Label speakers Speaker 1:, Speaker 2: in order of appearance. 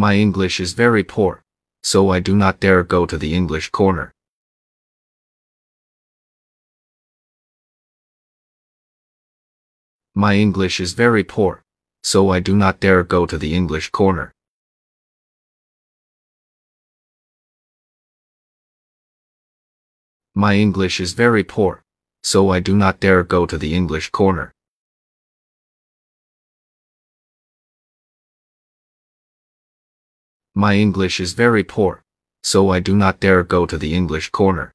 Speaker 1: My English is very poor, so I do not dare go to the English corner. My English is very poor, so I do not dare go to the English corner. My English is very poor, so I do not dare go to the English corner. My English is very poor, so I do not dare go to the English corner.